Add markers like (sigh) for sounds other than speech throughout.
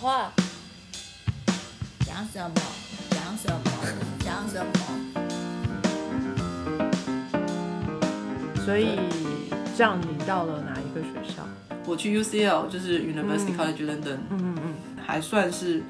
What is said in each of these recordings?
话，讲什么？讲什么？讲什么？所以这样你到了哪一个学校？我去 UCL，就是 University College London，嗯嗯还算是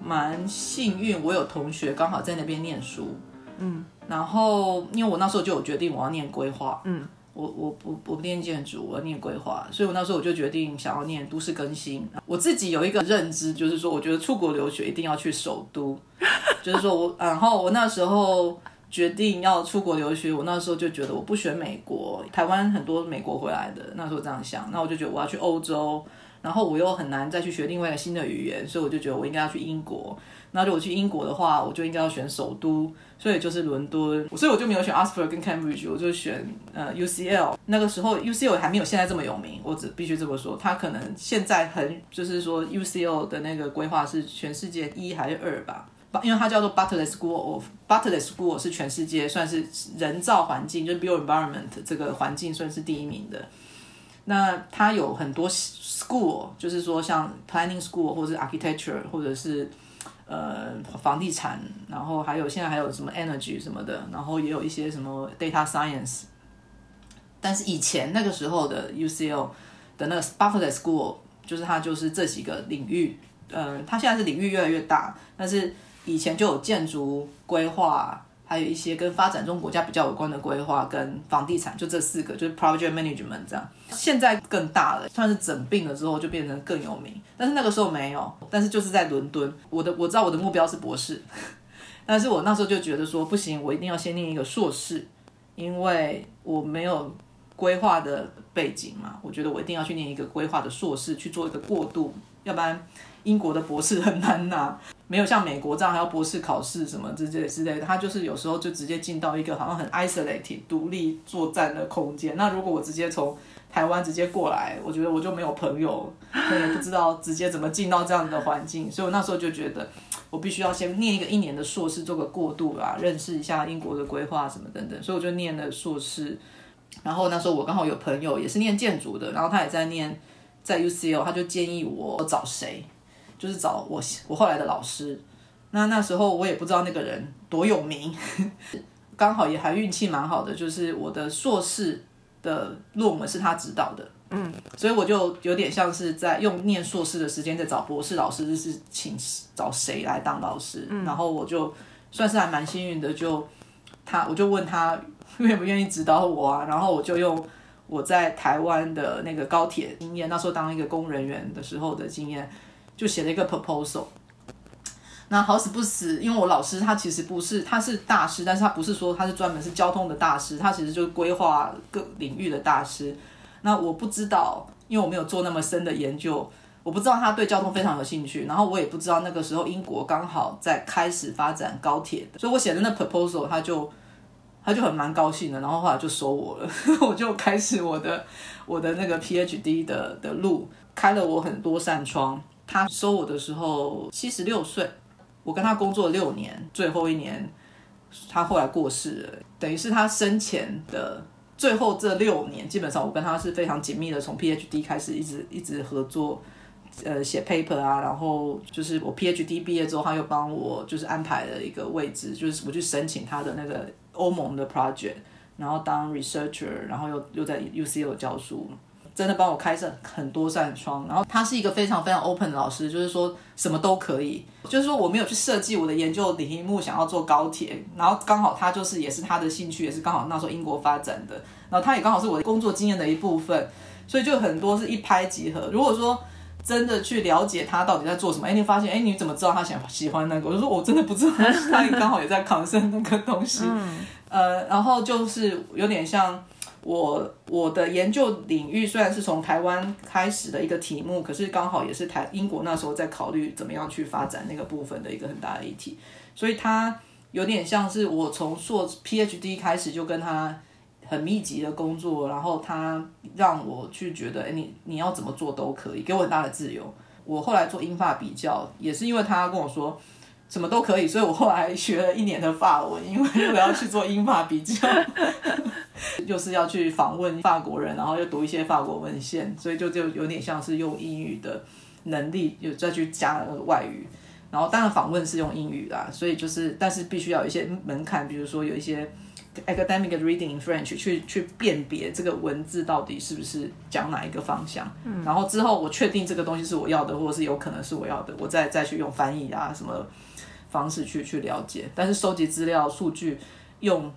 蛮幸运，我有同学刚好在那边念书。嗯然后，因为我那时候就有决定我要念规划，嗯我我我我不念建筑，我要念规划，所以我那时候我就决定想要念都市更新。我自己有一个认知，就是说，我觉得出国留学一定要去首都，(laughs) 就是说我，然后我那时候决定要出国留学，我那时候就觉得我不选美国，台湾很多美国回来的，那时候这样想，那我就觉得我要去欧洲，然后我又很难再去学另外一个新的语言，所以我就觉得我应该要去英国。那如果去英国的话，我就应该要选首都，所以就是伦敦，所以我就没有选 Oxford 跟 Cambridge，我就选呃 UCL。那个时候 UCL 还没有现在这么有名，我只必须这么说，它可能现在很就是说 UCL 的那个规划是全世界一还是二吧。因为它叫做 Butler School of Butler School 是全世界算是人造环境，就是 Built Environment 这个环境算是第一名的。那它有很多 school，就是说像 Planning School 或者是 Architecture 或者是呃房地产，然后还有现在还有什么 Energy 什么的，然后也有一些什么 Data Science。但是以前那个时候的 UCL 的那个 buffet School，就是它就是这几个领域，嗯，它现在是领域越来越大，但是以前就有建筑规划，还有一些跟发展中国家比较有关的规划，跟房地产，就这四个，就是 project management 这样。现在更大了，算是整并了之后就变成更有名，但是那个时候没有，但是就是在伦敦，我的我知道我的目标是博士，(laughs) 但是我那时候就觉得说不行，我一定要先念一个硕士，因为我没有规划的背景嘛，我觉得我一定要去念一个规划的硕士去做一个过渡，要不然英国的博士很难拿。没有像美国这样还要博士考试什么之类之类的，他就是有时候就直接进到一个好像很 isolated 独立作战的空间。那如果我直接从台湾直接过来，我觉得我就没有朋友，也不知道直接怎么进到这样的环境，所以我那时候就觉得我必须要先念一个一年的硕士，做个过渡啊，认识一下英国的规划什么等等，所以我就念了硕士。然后那时候我刚好有朋友也是念建筑的，然后他也在念在 UCL，他就建议我找谁。就是找我我后来的老师，那那时候我也不知道那个人多有名，(laughs) 刚好也还运气蛮好的，就是我的硕士的论文是他指导的，嗯，所以我就有点像是在用念硕士的时间在找博士老师，就是请找谁来当老师，然后我就算是还蛮幸运的，就他我就问他愿不愿意指导我啊，然后我就用我在台湾的那个高铁经验，那时候当一个工人员的时候的经验。就写了一个 proposal，那好死不死，因为我老师他其实不是，他是大师，但是他不是说他是专门是交通的大师，他其实就是规划各领域的大师。那我不知道，因为我没有做那么深的研究，我不知道他对交通非常有兴趣，然后我也不知道那个时候英国刚好在开始发展高铁，所以我写的那 proposal 他就他就很蛮高兴的，然后后来就收我了，(laughs) 我就开始我的我的那个 PhD 的的路，开了我很多扇窗。他收我的时候七十六岁，我跟他工作六年，最后一年他后来过世了，等于是他生前的最后这六年，基本上我跟他是非常紧密的，从 PhD 开始一直一直合作，呃，写 paper 啊，然后就是我 PhD 毕业之后，他又帮我就是安排了一个位置，就是我去申请他的那个欧盟的 project，然后当 researcher，然后又又在 UCL 教书。真的帮我开设很多扇窗，然后他是一个非常非常 open 的老师，就是说什么都可以，就是说我没有去设计我的研究题目想要做高铁，然后刚好他就是也是他的兴趣，也是刚好那时候英国发展的，然后他也刚好是我的工作经验的一部分，所以就很多是一拍即合。如果说真的去了解他到底在做什么，哎，你发现哎你怎么知道他想喜欢那个？我就说我真的不知道，(laughs) 他也刚好也在抗生那个东西，呃，然后就是有点像。我我的研究领域虽然是从台湾开始的一个题目，可是刚好也是台英国那时候在考虑怎么样去发展那个部分的一个很大的议题，所以他有点像是我从硕 PhD 开始就跟他很密集的工作，然后他让我去觉得，哎，你你要怎么做都可以，给我很大的自由。我后来做英法比较，也是因为他跟我说。什么都可以，所以我后来学了一年的法文，因为我要去做英法比较，(laughs) 就是要去访问法国人，然后又读一些法国文献，所以就就有点像是用英语的能力，又再去加那个外语。然后当然访问是用英语啦，所以就是但是必须要有一些门槛，比如说有一些 academic reading in French 去去辨别这个文字到底是不是讲哪一个方向。嗯，然后之后我确定这个东西是我要的，或者是有可能是我要的，我再再去用翻译啊什么方式去去了解。但是收集资料数据用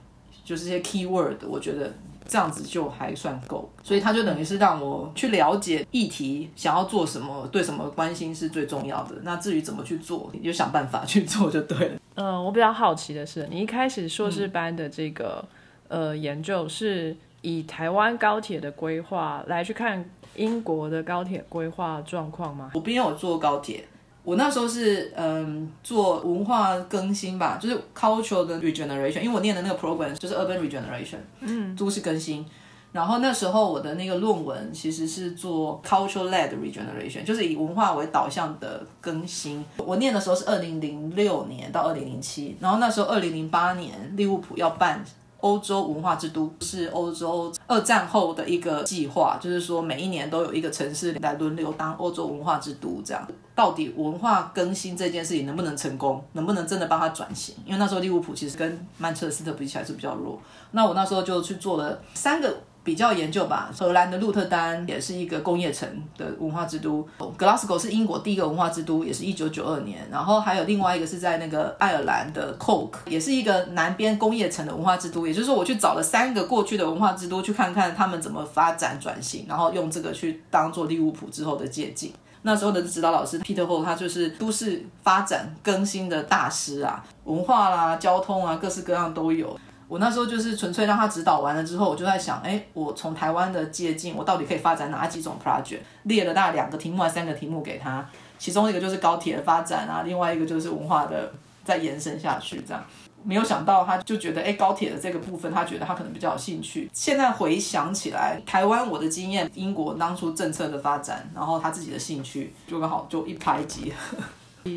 就是这些 keyword，我觉得。这样子就还算够，所以他就等于是让我去了解议题，想要做什么，对什么关心是最重要的。那至于怎么去做，你就想办法去做就对了。嗯，我比较好奇的是，你一开始硕士班的这个呃研究是以台湾高铁的规划来去看英国的高铁规划状况吗？我并没有坐高铁。我那时候是嗯做文化更新吧，就是 cultural 的 regeneration，因为我念的那个 program 就是 urban regeneration，嗯，都市更新。然后那时候我的那个论文其实是做 cultural led regeneration，就是以文化为导向的更新。我念的时候是二零零六年到二零零七，然后那时候二零零八年利物浦要办。欧洲文化之都是欧洲二战后的一个计划，就是说每一年都有一个城市来轮流当欧洲文化之都，这样到底文化更新这件事情能不能成功，能不能真的帮他转型？因为那时候利物浦其实跟曼彻斯特比起来是比较弱，那我那时候就去做了三个。比较研究吧，荷兰的鹿特丹也是一个工业城的文化之都，Glasgow 是英国第一个文化之都，也是一九九二年。然后还有另外一个是在那个爱尔兰的 Coke，也是一个南边工业城的文化之都。也就是说，我去找了三个过去的文化之都，去看看他们怎么发展转型，然后用这个去当做利物浦之后的借鉴。那时候的指导老师 Peter Hall，他就是都市发展更新的大师啊，文化啦、交通啊，各式各样都有。我那时候就是纯粹让他指导完了之后，我就在想，哎，我从台湾的借鉴，我到底可以发展哪几种 project？列了大概两个题目还三个题目给他，其中一个就是高铁的发展啊，另外一个就是文化的再延伸下去这样。没有想到他就觉得，哎，高铁的这个部分，他觉得他可能比较有兴趣。现在回想起来，台湾我的经验，英国当初政策的发展，然后他自己的兴趣，就刚好就一拍即合。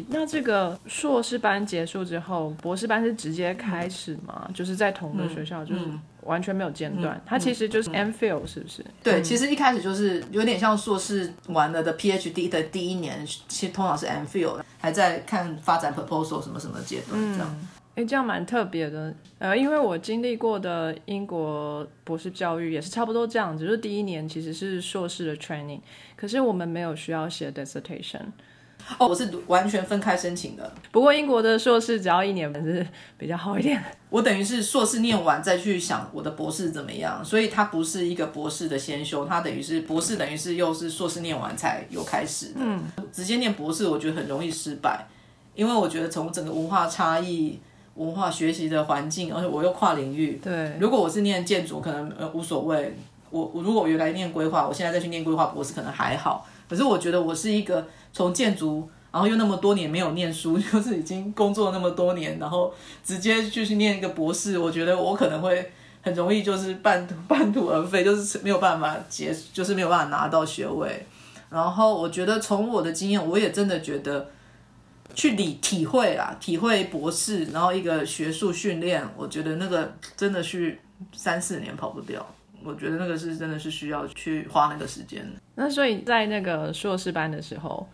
那这个硕士班结束之后，博士班是直接开始吗？就是在同个学校，就是完全没有间断。它其实就是 M Phil 是不是？对，其实一开始就是有点像硕士完了的 PhD 的第一年，其实通常是 M Phil，还在看发展 proposal 什么什么阶段这样。哎，这样蛮特别的。呃，因为我经历过的英国博士教育也是差不多这样子，就是第一年其实是硕士的 training，可是我们没有需要写 dissertation。哦，我是完全分开申请的。不过英国的硕士只要一年，是比较好一点。我等于是硕士念完再去想我的博士怎么样，所以它不是一个博士的先修，它等于是博士等于是又是硕士念完才有开始的。嗯，直接念博士我觉得很容易失败，因为我觉得从整个文化差异、文化学习的环境，而且我又跨领域。对，如果我是念建筑，可能呃无所谓。我我如果我原来念规划，我现在再去念规划博士可能还好。可是我觉得我是一个。从建筑，然后又那么多年没有念书，(laughs) 就是已经工作那么多年，然后直接就去念一个博士，我觉得我可能会很容易就是半途半途而废，就是没有办法结，就是没有办法拿到学位。然后我觉得从我的经验，我也真的觉得去理体会啦，体会博士，然后一个学术训练，我觉得那个真的是三四年跑不掉。我觉得那个是真的是需要去花那个时间。那所以在那个硕士班的时候。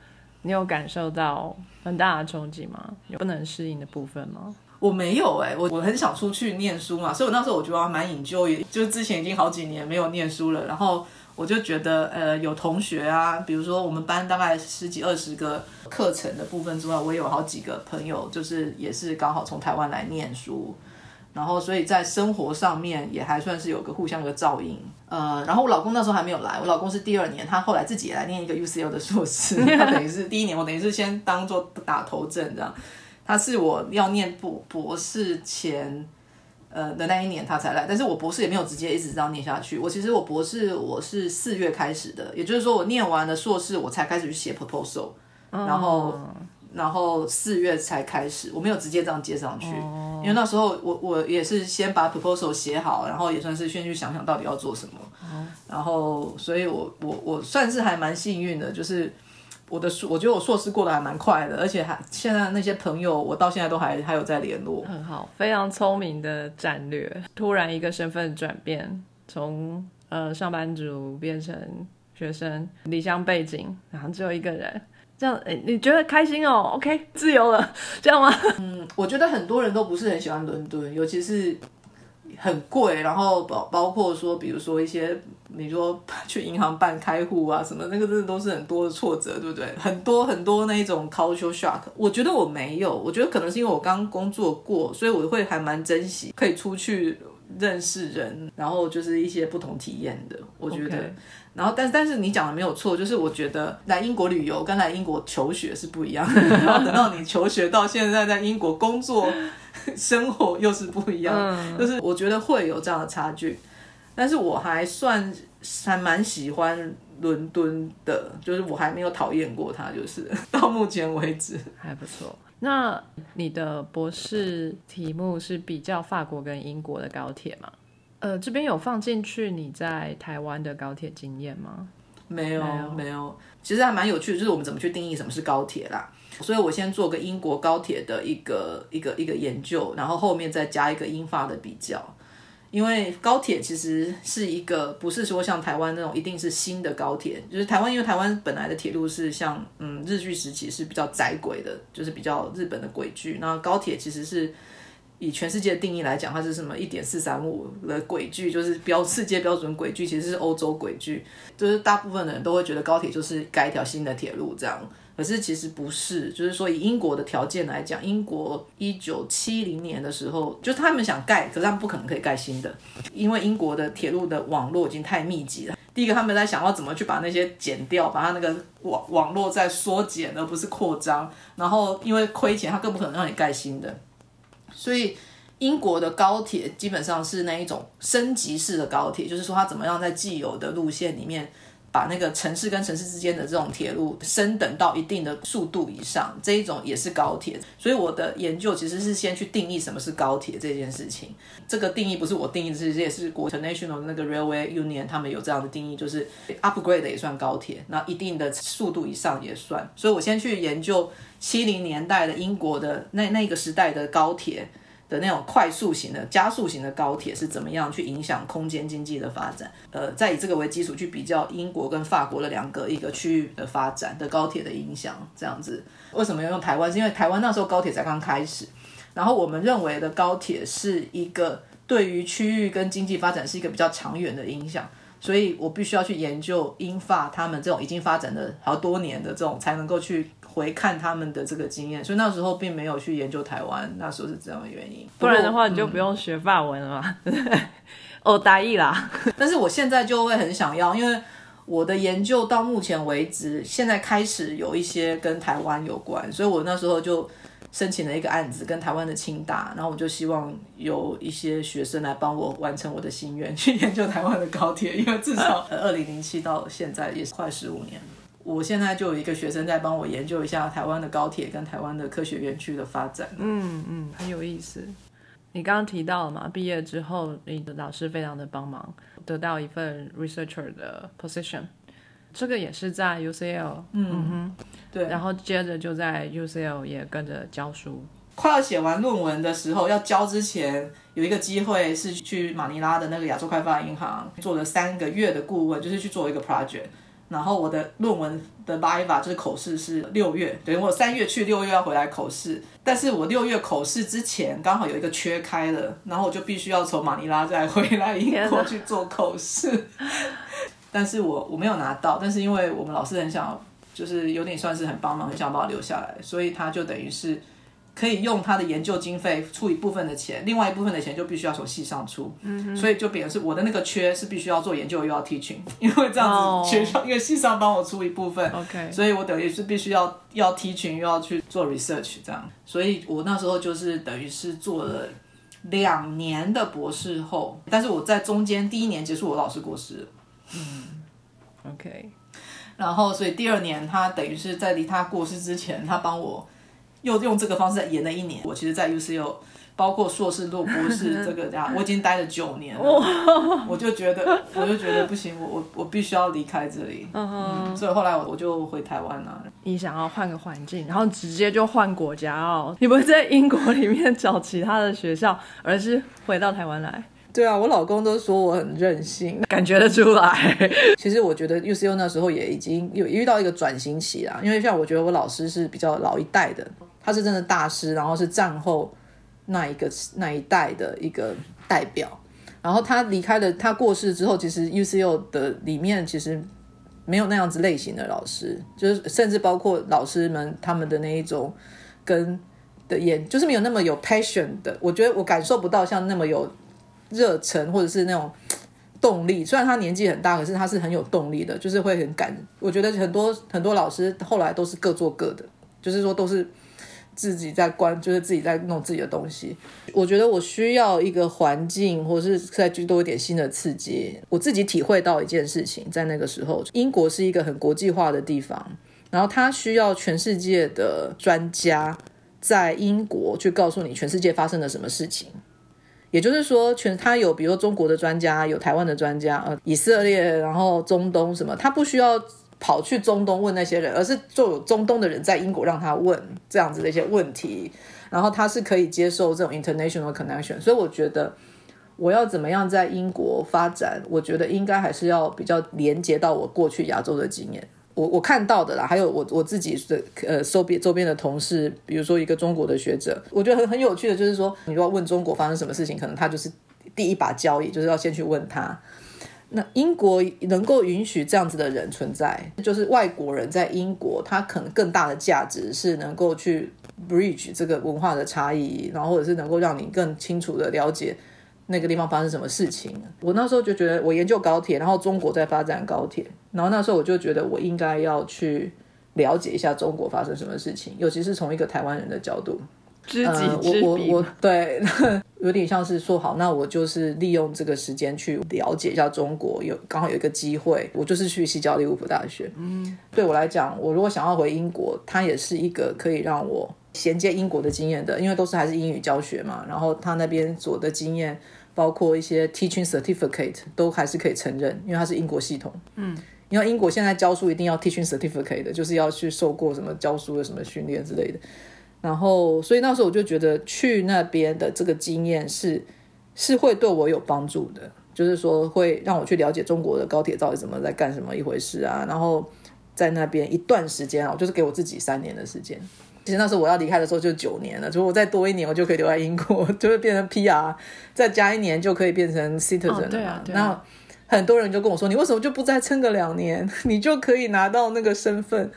你有感受到很大的冲击吗？有不能适应的部分吗？我没有哎，我我很想出去念书嘛，所以我那时候我觉得蛮引咎，也就是之前已经好几年没有念书了，然后我就觉得呃有同学啊，比如说我们班大概十几二十个课程的部分之外，我也有好几个朋友，就是也是刚好从台湾来念书。然后，所以在生活上面也还算是有个互相的照应。呃，然后我老公那时候还没有来，我老公是第二年，他后来自己也来念一个 UCL 的硕士，(laughs) 他等于是第一年，我等于是先当做打头阵这样。他是我要念博博士前，呃的那一年他才来，但是我博士也没有直接一直这样念下去。我其实我博士我是四月开始的，也就是说我念完了硕士，我才开始去写 proposal，然后。然后四月才开始，我没有直接这样接上去，因为那时候我我也是先把 proposal 写好，然后也算是先去想想到底要做什么。然后，所以我我我算是还蛮幸运的，就是我的硕，我觉得我硕士过得还蛮快的，而且还现在那些朋友，我到现在都还还有在联络。很好，非常聪明的战略。突然一个身份转变，从呃上班族变成学生，离乡背景，然后只有一个人。这样，哎，你觉得开心哦？OK，自由了，(laughs) 这样吗？嗯我觉得很多人都不是很喜欢伦敦，尤其是很贵，然后包包括说，比如说一些你说 (laughs) 去银行办开户啊什么，那个真的都是很多的挫折，对不对？很多很多那一种 culture shock，我觉得我没有，我觉得可能是因为我刚工作过，所以我会还蛮珍惜可以出去认识人，然后就是一些不同体验的，我觉得。然后，但但是你讲的没有错，就是我觉得来英国旅游跟来英国求学是不一样的。(laughs) 然后等到你求学到现在在英国工作生活又是不一样，嗯就是我觉得会有这样的差距。但是我还算还蛮喜欢伦敦的，就是我还没有讨厌过它，就是到目前为止。还不错。那你的博士题目是比较法国跟英国的高铁吗？呃，这边有放进去你在台湾的高铁经验吗？没有没有其实还蛮有趣的，就是我们怎么去定义什么是高铁啦。所以我先做个英国高铁的一个一个一个研究，然后后面再加一个英法的比较。因为高铁其实是一个不是说像台湾那种一定是新的高铁，就是台湾因为台湾本来的铁路是像嗯日据时期是比较窄轨的，就是比较日本的轨距，那高铁其实是。以全世界的定义来讲，它是什么一点四三五的轨距，就是标世界标准轨距，其实是欧洲轨距。就是大部分的人都会觉得高铁就是盖一条新的铁路这样，可是其实不是。就是说以英国的条件来讲，英国一九七零年的时候，就他们想盖，可是他们不可能可以盖新的，因为英国的铁路的网络已经太密集了。第一个，他们在想要怎么去把那些剪掉，把它那个网网络再缩减，而不是扩张。然后因为亏钱，他更不可能让你盖新的。所以英国的高铁基本上是那一种升级式的高铁，就是说它怎么样在既有的路线里面，把那个城市跟城市之间的这种铁路升等到一定的速度以上，这一种也是高铁。所以我的研究其实是先去定义什么是高铁这件事情。这个定义不是我定义的，这也是国 international 那个 railway union 他们有这样的定义，就是 upgrade 也算高铁，那一定的速度以上也算。所以我先去研究七零年代的英国的那那个时代的高铁。的那种快速型的、加速型的高铁是怎么样去影响空间经济的发展？呃，再以这个为基础去比较英国跟法国的两个一个区域的发展的高铁的影响，这样子。为什么要用台湾？是因为台湾那时候高铁才刚开始，然后我们认为的高铁是一个对于区域跟经济发展是一个比较长远的影响，所以我必须要去研究英法他们这种已经发展的好多年的这种，才能够去。回看他们的这个经验，所以那时候并没有去研究台湾，那时候是这样的原因。不然的话，你就不用学法文了嘛？(laughs) 哦，大意啦。(laughs) 但是我现在就会很想要，因为我的研究到目前为止，现在开始有一些跟台湾有关，所以我那时候就申请了一个案子，跟台湾的清大，然后我就希望有一些学生来帮我完成我的心愿，去研究台湾的高铁，因为至少二零零七到现在也是快十五年了。我现在就有一个学生在帮我研究一下台湾的高铁跟台湾的科学园区的发展。嗯嗯，很有意思。你刚刚提到了嘛，毕业之后你的老师非常的帮忙，得到一份 researcher 的 position，这个也是在 UCL，嗯哼，对。然后接着就在 UCL 也跟着教书。快要写完论文的时候，要交之前有一个机会是去马尼拉的那个亚洲开发银行做了三个月的顾问，就是去做一个 project。然后我的论文的 viva 就是口试是六月，等于我三月去，六月要回来口试。但是我六月口试之前刚好有一个缺开了，然后我就必须要从马尼拉再回来英国去做口试。(laughs) 但是我我没有拿到，但是因为我们老师很想，就是有点算是很帮忙，很想把我留下来，所以他就等于是。可以用他的研究经费出一部分的钱，另外一部分的钱就必须要从系上出，所以就变成是我的那个缺是必须要做研究又要 teaching，因为这样子学校因为系上帮我出一部分，OK，所以我等于是必须要要 teaching 又要去做 research 这样，所以我那时候就是等于是做了两年的博士后，但是我在中间第一年结束，我老师过世了，嗯，OK，然后所以第二年他等于是在离他过世之前，他帮我。又用这个方式演了一年。我其实，在 UCL，包括硕士、洛博士 (laughs) 这个家，我已经待了九年了。我就觉得，我就觉得不行，我我我必须要离开这里。嗯所以后来我就回台湾了。你想要换个环境，然后直接就换国家哦？你不会在英国里面找其他的学校，而是回到台湾来？对啊，我老公都说我很任性。感觉得出来。(laughs) 其实我觉得 UCU 那时候也已经有遇到一个转型期啦，因为像我觉得我老师是比较老一代的，他是真的大师，然后是战后那一个那一代的一个代表。然后他离开了，他过世之后，其实 UCU 的里面其实没有那样子类型的老师，就是甚至包括老师们他们的那一种跟的演，就是没有那么有 passion 的。我觉得我感受不到像那么有热忱或者是那种动力。虽然他年纪很大，可是他是很有动力的，就是会很感。我觉得很多很多老师后来都是各做各的，就是说都是。自己在关，就是自己在弄自己的东西。我觉得我需要一个环境，或是再去多一点新的刺激。我自己体会到一件事情，在那个时候，英国是一个很国际化的地方，然后它需要全世界的专家在英国去告诉你全世界发生了什么事情。也就是说，全他有，比如说中国的专家，有台湾的专家，呃，以色列，然后中东什么，他不需要。跑去中东问那些人，而是就有中东的人在英国让他问这样子的一些问题，然后他是可以接受这种 international connection。所以我觉得我要怎么样在英国发展，我觉得应该还是要比较连接到我过去亚洲的经验。我我看到的啦，还有我我自己的呃周边周边的同事，比如说一个中国的学者，我觉得很很有趣的，就是说你如果问中国发生什么事情，可能他就是第一把交易，就是要先去问他。那英国能够允许这样子的人存在，就是外国人在英国，他可能更大的价值是能够去 bridge 这个文化的差异，然后或者是能够让你更清楚的了解那个地方发生什么事情。我那时候就觉得，我研究高铁，然后中国在发展高铁，然后那时候我就觉得我应该要去了解一下中国发生什么事情，尤其是从一个台湾人的角度。知己知彼，我我对，(laughs) 有点像是说好，那我就是利用这个时间去了解一下中国，有刚好有一个机会，我就是去西交利物浦大学。嗯，对我来讲，我如果想要回英国，它也是一个可以让我衔接英国的经验的，因为都是还是英语教学嘛。然后他那边所的经验，包括一些 teaching certificate，都还是可以承认，因为它是英国系统。嗯，因为英国现在教书一定要 teaching certificate 的，就是要去受过什么教书的什么训练之类的。然后，所以那时候我就觉得去那边的这个经验是是会对我有帮助的，就是说会让我去了解中国的高铁到底怎么在干什么一回事啊。然后在那边一段时间啊，我就是给我自己三年的时间。其实那时候我要离开的时候就九年了，如果我再多一年，我就可以留在英国，(laughs) 就会变成 PR，再加一年就可以变成 citizen 了。对啊，那很多人就跟我说：“你为什么就不再撑个两年，(laughs) 你就可以拿到那个身份？”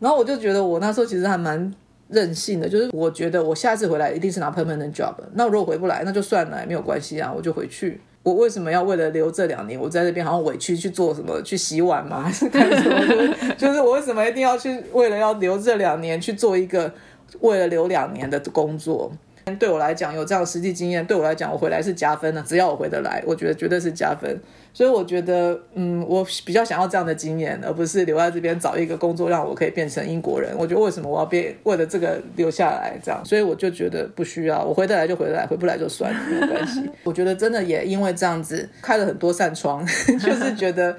然后我就觉得我那时候其实还蛮。任性的，就是我觉得我下次回来一定是拿 permanent job。那如果回不来，那就算了，没有关系啊，我就回去。我为什么要为了留这两年，我在这边好像委屈去做什么，去洗碗吗？还是干什么？就是就是我为什么一定要去为了要留这两年去做一个为了留两年的工作？对我来讲，有这样实际经验，对我来讲，我回来是加分的。只要我回得来，我觉得绝对是加分。所以我觉得，嗯，我比较想要这样的经验，而不是留在这边找一个工作让我可以变成英国人。我觉得为什么我要变为了这个留下来这样？所以我就觉得不需要，我回得来就回得来，回不来就算了，没有关系。(laughs) 我觉得真的也因为这样子开了很多扇窗，(laughs) 就是觉得，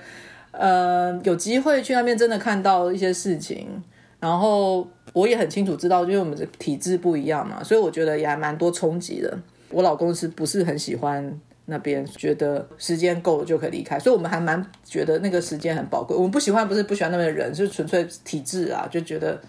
呃，有机会去那边真的看到一些事情，然后。我也很清楚知道，因为我们的体质不一样嘛，所以我觉得也还蛮多冲击的。我老公是不是很喜欢那边？觉得时间够了就可以离开，所以我们还蛮觉得那个时间很宝贵。我们不喜欢不是不喜欢那边的人，是纯粹体质啊，就觉得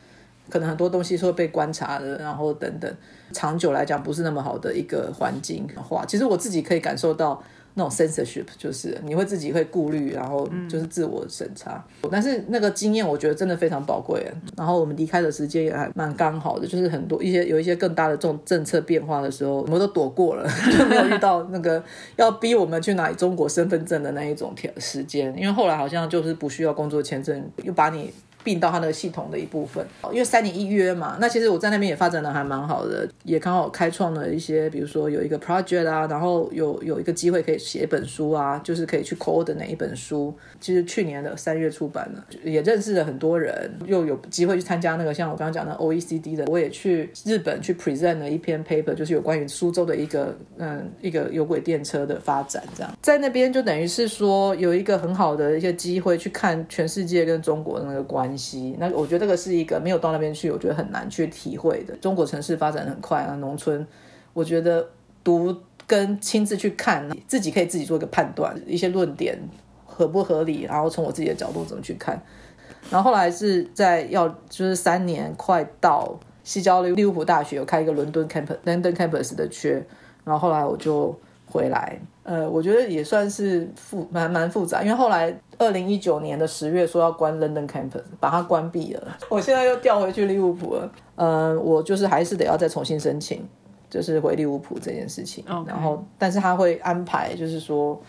可能很多东西是会被观察的，然后等等，长久来讲不是那么好的一个环境话。其实我自己可以感受到。那种 censorship 就是你会自己会顾虑，然后就是自我审查。但是那个经验我觉得真的非常宝贵。然后我们离开的时间也还蛮刚好的，就是很多一些有一些更大的这种政策变化的时候，我们都躲过了，(laughs) 就没有遇到那个要逼我们去拿中国身份证的那一种条时间。因为后来好像就是不需要工作签证，又把你。并到他那个系统的一部分，因为三年一约嘛，那其实我在那边也发展的还蛮好的，也刚好开创了一些，比如说有一个 project 啊，然后有有一个机会可以写一本书啊，就是可以去 code 哪一本书，其实去年的三月出版了，也认识了很多人，又有机会去参加那个像我刚刚讲的 OECD 的，我也去日本去 present 了一篇 paper，就是有关于苏州的一个嗯一个有轨电车的发展，这样。在那边就等于是说有一个很好的一些机会去看全世界跟中国的那个关。关系，那我觉得这个是一个没有到那边去，我觉得很难去体会的。中国城市发展很快啊，农村，我觉得读跟亲自去看，自己可以自己做一个判断，一些论点合不合理，然后从我自己的角度怎么去看。然后后来是在要就是三年快到西交利物浦大学有开一个伦敦 campus London campus 的缺，然后后来我就回来。呃，我觉得也算是复蛮蛮复杂，因为后来二零一九年的十月说要关 London campus，把它关闭了。我现在又调回去利物浦了。呃，我就是还是得要再重新申请，就是回利物浦这件事情。然后，但是他会安排，就是说。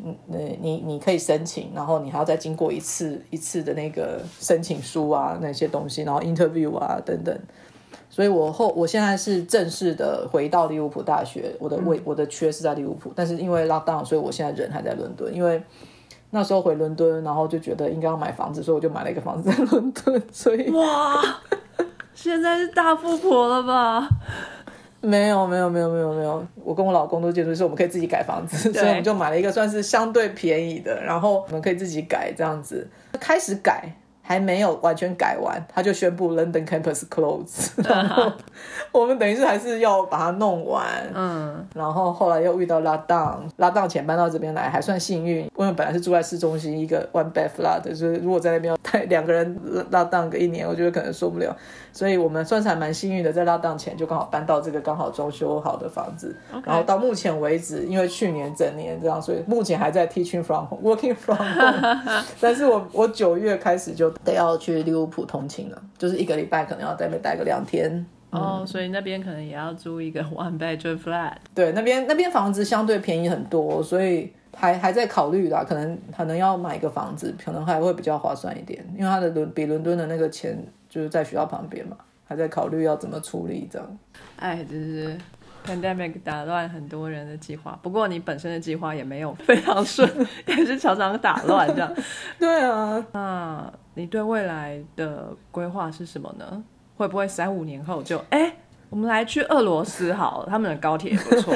嗯，你你你可以申请，然后你还要再经过一次一次的那个申请书啊那些东西，然后 interview 啊等等。所以我后我现在是正式的回到利物浦大学，我的位、我的缺是在利物浦，但是因为 lockdown，所以我现在人还在伦敦。因为那时候回伦敦，然后就觉得应该要买房子，所以我就买了一个房子在伦敦。所以哇，现在是大富婆了吧？没有没有没有没有没有，我跟我老公都建筑师，我们可以自己改房子，所以我们就买了一个算是相对便宜的，然后我们可以自己改这样子。开始改还没有完全改完，他就宣布 London campus close，(laughs) 然后我们等于是还是要把它弄完。嗯，然后后来又遇到拉档，拉档前搬到这边来还算幸运，因为本来是住在市中心一个 one bed flat，就是如果在那边要带两个人拉档个一年，我觉得可能受不了，所以我们算是还蛮幸运的，在拉档前就刚好搬到这个刚好装修好的房子。然后到目前为止，因为去年整年这样，所以目前还在 teaching from home, working from home，(laughs) 但是我我九月开始就得要去利物浦通勤了，就是一个礼拜可能要在那边待个两天。哦，所以那边可能也要租一个 one bedroom flat。对，那边那边房子相对便宜很多，所以还还在考虑啦，可能可能要买一个房子，可能还会比较划算一点，因为它的伦比伦敦的那个钱就是在学校旁边嘛，还在考虑要怎么处理这样。哎，就是 pandemic 打乱很多人的计划，不过你本身的计划也没有非常顺，(laughs) 也是常常打乱这样。(laughs) 对啊，那你对未来的规划是什么呢？会不会三五年后就哎、我们来去俄罗斯好了，他们的高铁也不错。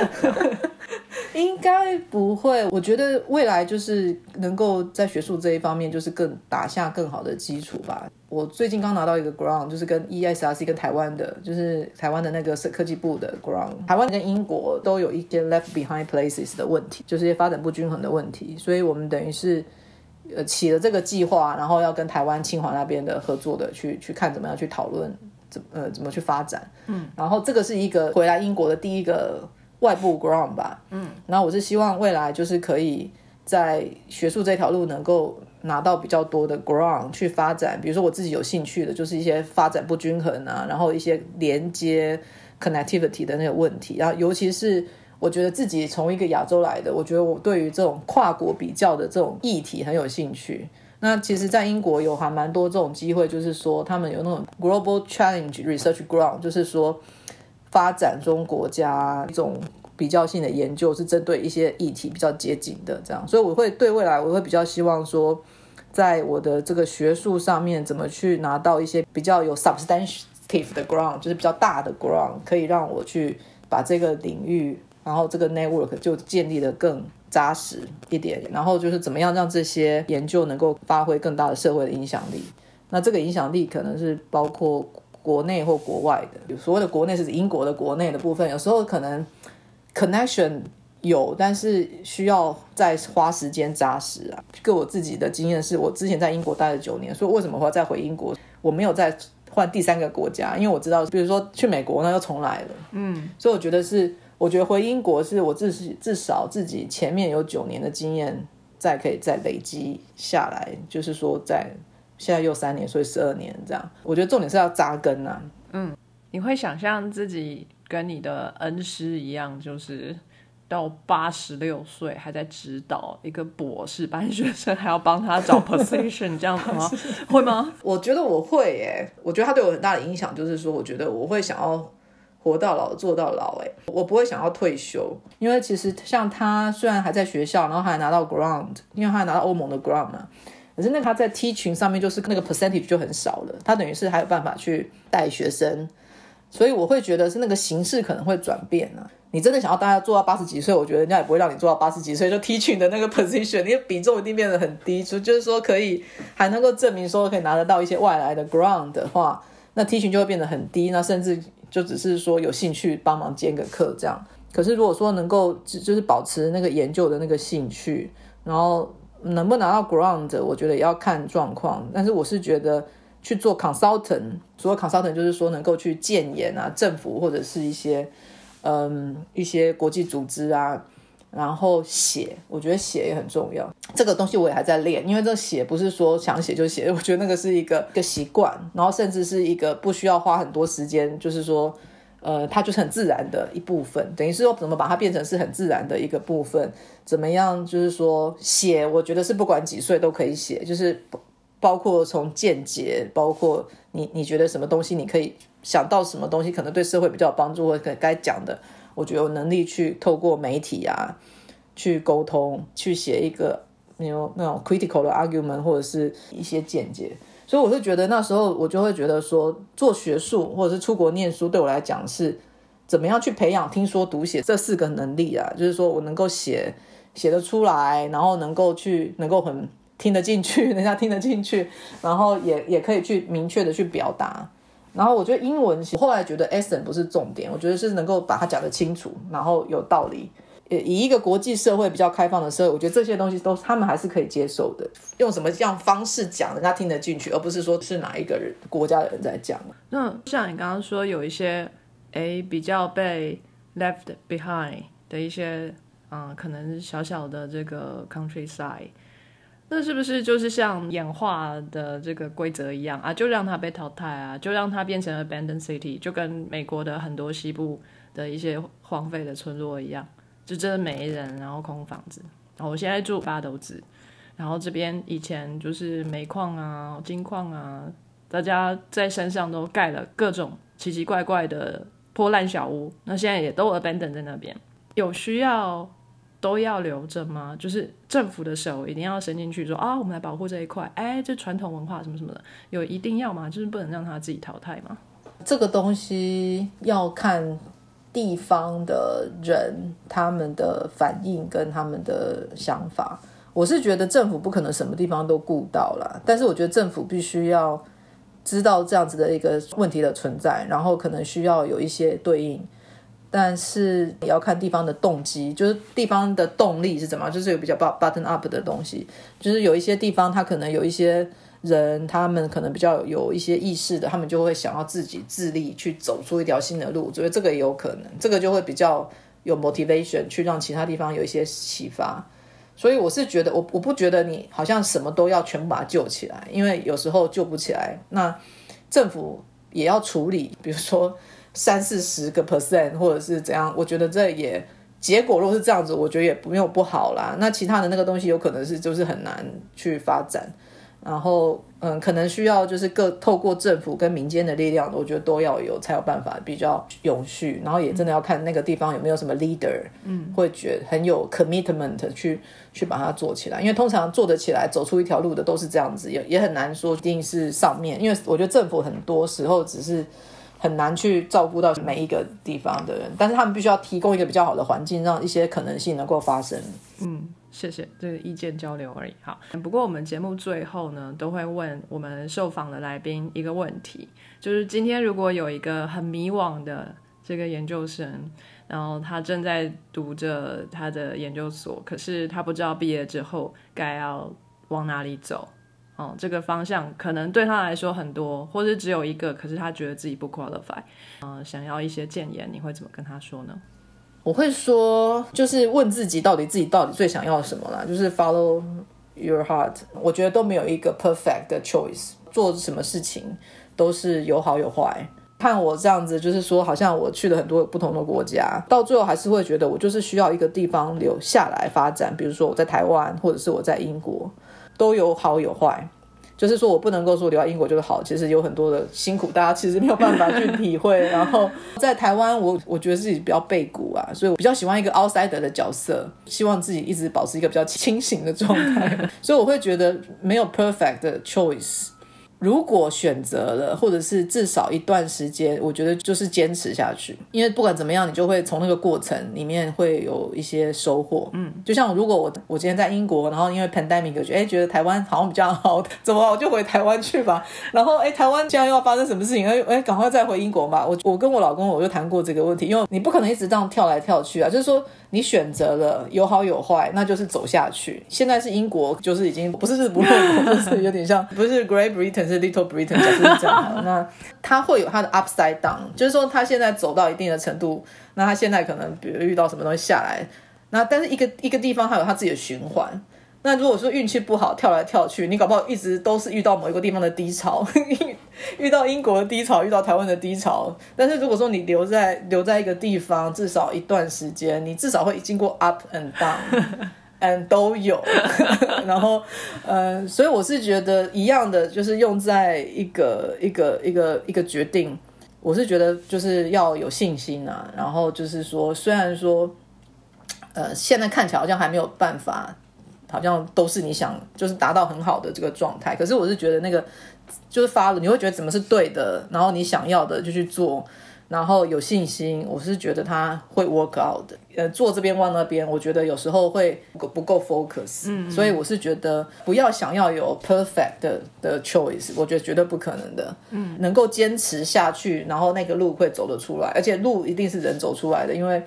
应该不会。我觉得未来就是能够在学术这一方面，就是更打下更好的基础吧。我最近刚拿到一个 grant，就是跟 E ESRC 跟台湾的，就是台湾的那个科技部的 grant。台湾跟英国都有一些 left behind places 的问题，就是一些发展不均衡的问题，所以我们等于是。呃，起了这个计划，然后要跟台湾清华那边的合作的去去看怎么样去讨论怎呃怎么去发展，嗯，然后这个是一个回来英国的第一个外部 ground 吧，嗯，然后我是希望未来就是可以在学术这条路能够拿到比较多的 ground 去发展，比如说我自己有兴趣的，就是一些发展不均衡啊，然后一些连接 connectivity 的那个问题，然后尤其是。我觉得自己从一个亚洲来的，我觉得我对于这种跨国比较的这种议题很有兴趣。那其实，在英国有还蛮多这种机会，就是说他们有那种 Global Challenge Research Ground，就是说发展中国家一种比较性的研究，是针对一些议题比较接近的这样。所以我会对未来，我会比较希望说，在我的这个学术上面，怎么去拿到一些比较有 substantive 的 ground，就是比较大的 ground，可以让我去把这个领域。然后这个 network 就建立的更扎实一点，然后就是怎么样让这些研究能够发挥更大的社会的影响力。那这个影响力可能是包括国内或国外的。有所谓的国内是指英国的国内的部分，有时候可能 connection 有，但是需要再花时间扎实啊。个我自己的经验是，我之前在英国待了九年，所以为什么我要再回英国？我没有再换第三个国家，因为我知道，比如说去美国那又重来了。嗯，所以我觉得是。我觉得回英国是我至至少自己前面有九年的经验，再可以再累积下来，就是说在现在又三年，所以十二年这样。我觉得重点是要扎根啊。嗯，你会想象自己跟你的恩师一样，就是到八十六岁还在指导一个博士班学生，还要帮他找 position 这样子吗？(laughs) 会吗？我觉得我会耶，我觉得他对我很大的影响就是说，我觉得我会想要。活到老做到老，哎，我不会想要退休，因为其实像他虽然还在学校，然后还拿到 ground，因为他还拿到欧盟的 ground 嘛，可是那他在 T 群上面就是那个 percentage 就很少了，他等于是还有办法去带学生，所以我会觉得是那个形式可能会转变呢、啊。你真的想要大家做到八十几岁，我觉得人家也不会让你做到八十几岁就 T 群的那个 position，你的比重一定变得很低，就就是说可以还能够证明说可以拿得到一些外来的 ground 的话，那 T 群就会变得很低，那甚至。就只是说有兴趣帮忙兼个课这样，可是如果说能够就是保持那个研究的那个兴趣，然后能不能拿到 ground，我觉得也要看状况。但是我是觉得去做 consultant，所谓 consultant 就是说能够去建言啊，政府或者是一些嗯一些国际组织啊。然后写，我觉得写也很重要。这个东西我也还在练，因为这写不是说想写就写，我觉得那个是一个一个习惯，然后甚至是一个不需要花很多时间，就是说，呃，它就是很自然的一部分。等于是说，怎么把它变成是很自然的一个部分？怎么样？就是说，写，我觉得是不管几岁都可以写，就是包括从见解，包括你你觉得什么东西，你可以想到什么东西，可能对社会比较有帮助，或者该讲的。我觉得有能力去透过媒体啊，去沟通，去写一个那种那种 critical 的 argument 或者是一些见解，所以我是觉得那时候我就会觉得说，做学术或者是出国念书，对我来讲是怎么样去培养听说读写这四个能力啊，就是说我能够写写得出来，然后能够去能够很听得进去，(laughs) 人家听得进去，然后也也可以去明确的去表达。然后我觉得英文，后来觉得 e s s e n 不是重点，我觉得是能够把它讲得清楚，然后有道理。以一个国际社会比较开放的社会，我觉得这些东西都他们还是可以接受的。用什么样方式讲，人家听得进去，而不是说是哪一个人国家的人在讲。那像你刚刚说，有一些诶比较被 left behind 的一些，嗯，可能小小的这个 countryside。那是不是就是像演化的这个规则一样啊？就让它被淘汰啊，就让它变成 abandoned city，就跟美国的很多西部的一些荒废的村落一样，就真的没人，然后空房子。然后我现在住八斗子，然后这边以前就是煤矿啊、金矿啊，大家在山上都盖了各种奇奇怪怪的破烂小屋，那现在也都 abandon 在那边，有需要。都要留着吗？就是政府的手一定要伸进去，说啊，我们来保护这一块。哎，这传统文化什么什么的，有一定要吗？就是不能让它自己淘汰吗？这个东西要看地方的人他们的反应跟他们的想法。我是觉得政府不可能什么地方都顾到了，但是我觉得政府必须要知道这样子的一个问题的存在，然后可能需要有一些对应。但是也要看地方的动机，就是地方的动力是怎么，就是有比较 button up 的东西，就是有一些地方它可能有一些人，他们可能比较有一些意识的，他们就会想要自己自立去走出一条新的路，所以这个也有可能，这个就会比较有 motivation 去让其他地方有一些启发。所以我是觉得，我我不觉得你好像什么都要全部把它救起来，因为有时候救不起来，那政府也要处理，比如说。三四十个 percent 或者是怎样，我觉得这也结果如果是这样子，我觉得也没有不好啦。那其他的那个东西有可能是就是很难去发展，然后嗯，可能需要就是各透过政府跟民间的力量，我觉得都要有才有办法比较永续。然后也真的要看那个地方有没有什么 leader，嗯，会觉得很有 commitment 去去把它做起来。因为通常做得起来走出一条路的都是这样子，也也很难说一定是上面，因为我觉得政府很多时候只是。很难去照顾到每一个地方的人，但是他们必须要提供一个比较好的环境，让一些可能性能够发生。嗯，谢谢，这个意见交流而已。好，不过我们节目最后呢，都会问我们受访的来宾一个问题，就是今天如果有一个很迷惘的这个研究生，然后他正在读着他的研究所，可是他不知道毕业之后该要往哪里走。哦，这个方向可能对他来说很多，或者只有一个，可是他觉得自己不 qualify，嗯，想要一些建言，你会怎么跟他说呢？我会说，就是问自己到底自己到底最想要什么啦，就是 follow your heart。我觉得都没有一个 perfect 的 choice，做什么事情都是有好有坏。看我这样子，就是说，好像我去了很多不同的国家，到最后还是会觉得我就是需要一个地方留下来发展。比如说我在台湾，或者是我在英国。都有好有坏，就是说我不能够说留在英国就是好，其实有很多的辛苦，大家其实没有办法去体会。(laughs) 然后在台湾，我我觉得自己比较背骨啊，所以我比较喜欢一个 outsider 的角色，希望自己一直保持一个比较清醒的状态。(laughs) 所以我会觉得没有 perfect 的 choice，如果选择了，或者是至少一段时间，我觉得就是坚持下去，因为不管怎么样，你就会从那个过程里面会有一些收获。嗯，就像如果我我今天在英国，然后因为 pandemic，觉得哎觉得台湾好像比较好，怎么我就回台湾去吧。(laughs) 然后哎台湾现在又要发生什么事情，哎哎赶快再回英国吧。我我跟我老公我就谈过这个问题，因为你不可能一直这样跳来跳去啊，就是说。你选择了有好有坏，那就是走下去。现在是英国，就是已经不是日不落国，就是有点像不是 Great Britain 是 Little Britain，就是这样。(laughs) 那它会有它的 upside down，就是说它现在走到一定的程度，那它现在可能比如遇到什么东西下来，那但是一个一个地方它有它自己的循环。那如果说运气不好，跳来跳去，你搞不好一直都是遇到某一个地方的低潮，(laughs) 遇到英国的低潮，遇到台湾的低潮。但是如果说你留在留在一个地方，至少一段时间，你至少会经过 up and 嗯都有。(laughs) 然后，呃，所以我是觉得一样的，就是用在一个一个一个一个决定，我是觉得就是要有信心啊。然后就是说，虽然说，呃，现在看起来好像还没有办法。好像都是你想，就是达到很好的这个状态。可是我是觉得那个就是发了，你会觉得怎么是对的，然后你想要的就去做，然后有信心。我是觉得他会 work out 的。呃，坐这边望那边，我觉得有时候会不够 focus。嗯，所以我是觉得不要想要有 perfect 的的 choice，我觉得绝对不可能的。嗯，能够坚持下去，然后那个路会走得出来，而且路一定是人走出来的，因为。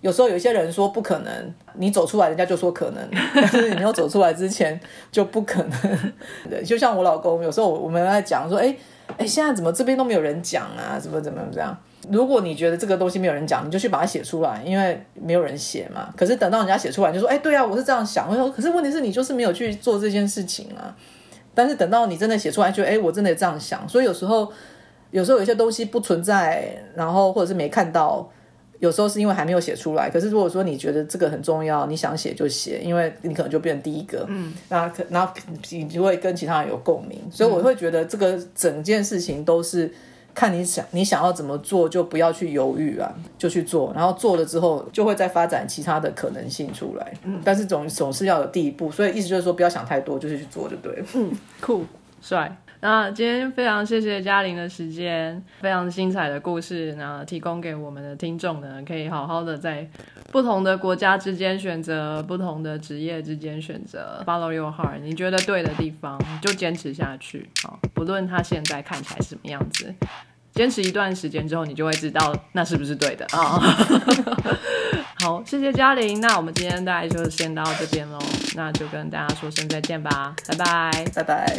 有时候有些人说不可能，你走出来，人家就说可能；(laughs) 但是你要走出来之前就不可能。对，就像我老公，有时候我们在讲说，哎哎，现在怎么这边都没有人讲啊？怎么怎么这样？如果你觉得这个东西没有人讲，你就去把它写出来，因为没有人写嘛。可是等到人家写出来，就说，哎，对啊，我是这样想。我说，可是问题是你就是没有去做这件事情啊。但是等到你真的写出来，就哎，我真的这样想。所以有时候，有时候有些东西不存在，然后或者是没看到。有时候是因为还没有写出来，可是如果说你觉得这个很重要，你想写就写，因为你可能就变成第一个，嗯，那可然后你就会跟其他人有共鸣，所以我会觉得这个整件事情都是看你想你想要怎么做，就不要去犹豫啊，就去做，然后做了之后就会再发展其他的可能性出来，嗯，但是总总是要有第一步，所以意思就是说不要想太多，就是去做就对了，嗯，酷帅。那今天非常谢谢嘉玲的时间，非常精彩的故事，那提供给我们的听众呢，可以好好的在不同的国家之间选择，不同的职业之间选择，follow your heart，你觉得对的地方就坚持下去好，不论他现在看起来什么样子，坚持一段时间之后，你就会知道那是不是对的啊。(laughs) 好，谢谢嘉玲，那我们今天大概就先到这边喽，那就跟大家说声再见吧，拜拜，拜拜。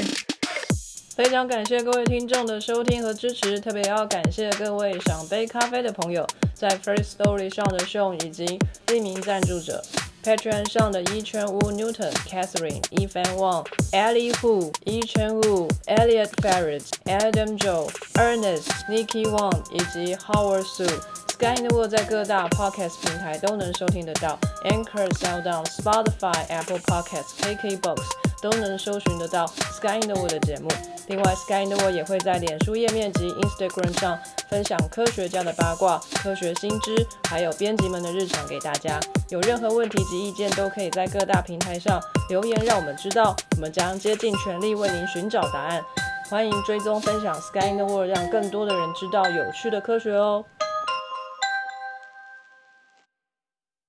非常感谢各位听众的收听和支持，特别要感谢各位想杯咖啡的朋友，在 First Story 上的 Show 以及匿名赞助者，Patreon 上的伊圈乌 Newton、Catherine、Evan Wang、Ellie Hu、伊圈乌、Elliot Ferret、Adam Joe、Ernest、Nikki Wang 以及 Howard Su。Sky in the World 在各大 Podcast 平台都能收听得到，Anchor、SoundOn、Spotify、Apple Podcasts、KKBox 都能搜寻得到 Sky in the World 的节目。另外，Sky in the World 也会在脸书页面及 Instagram 上分享科学家的八卦、科学新知，还有编辑们的日常给大家。有任何问题及意见，都可以在各大平台上留言，让我们知道，我们将竭尽全力为您寻找答案。欢迎追踪分享 Sky in the World，让更多的人知道有趣的科学哦。